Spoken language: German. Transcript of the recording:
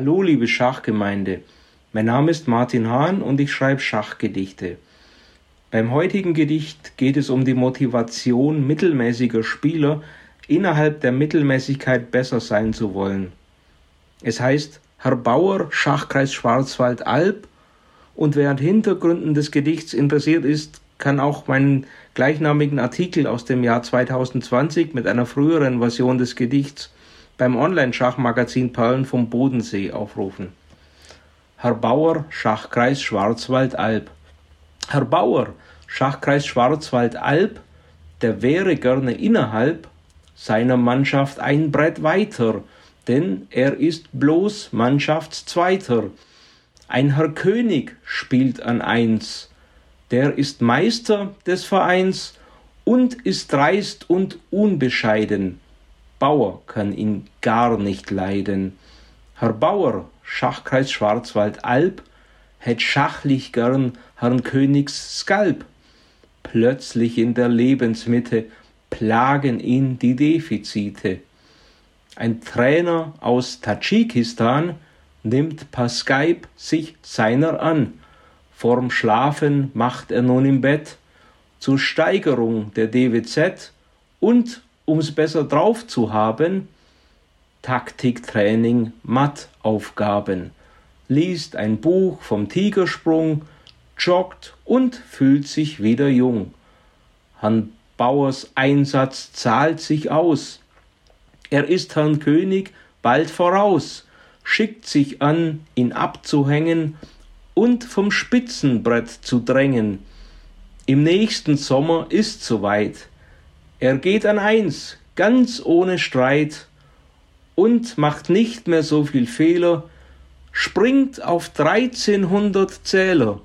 Hallo, liebe Schachgemeinde. Mein Name ist Martin Hahn und ich schreibe Schachgedichte. Beim heutigen Gedicht geht es um die Motivation mittelmäßiger Spieler, innerhalb der Mittelmäßigkeit besser sein zu wollen. Es heißt Herr Bauer, Schachkreis Schwarzwald-Alb und wer an Hintergründen des Gedichts interessiert ist, kann auch meinen gleichnamigen Artikel aus dem Jahr 2020 mit einer früheren Version des Gedichts beim Online-Schachmagazin Perlen vom Bodensee aufrufen. Herr Bauer, Schachkreis Schwarzwald-Alb. Herr Bauer, Schachkreis Schwarzwald-Alb, der wäre gerne innerhalb seiner Mannschaft ein Brett weiter, denn er ist bloß Mannschaftszweiter. Ein Herr König spielt an eins, der ist Meister des Vereins und ist dreist und unbescheiden. Bauer kann ihn gar nicht leiden. Herr Bauer, Schachkreis Schwarzwald-Alb, hätt schachlich gern Herrn Königs Skalp. Plötzlich in der Lebensmitte plagen ihn die Defizite. Ein Trainer aus Tadschikistan nimmt per Skype sich seiner an. Vorm Schlafen macht er nun im Bett zur Steigerung der DWZ und um's besser drauf zu haben, Taktiktraining, Mattaufgaben, liest ein Buch vom Tigersprung, joggt und fühlt sich wieder jung. Herrn Bauers Einsatz zahlt sich aus. Er ist Herrn König bald voraus, schickt sich an, ihn abzuhängen und vom Spitzenbrett zu drängen. Im nächsten Sommer ist soweit. Er geht an eins, ganz ohne Streit, und macht nicht mehr so viel Fehler, springt auf dreizehnhundert Zähler.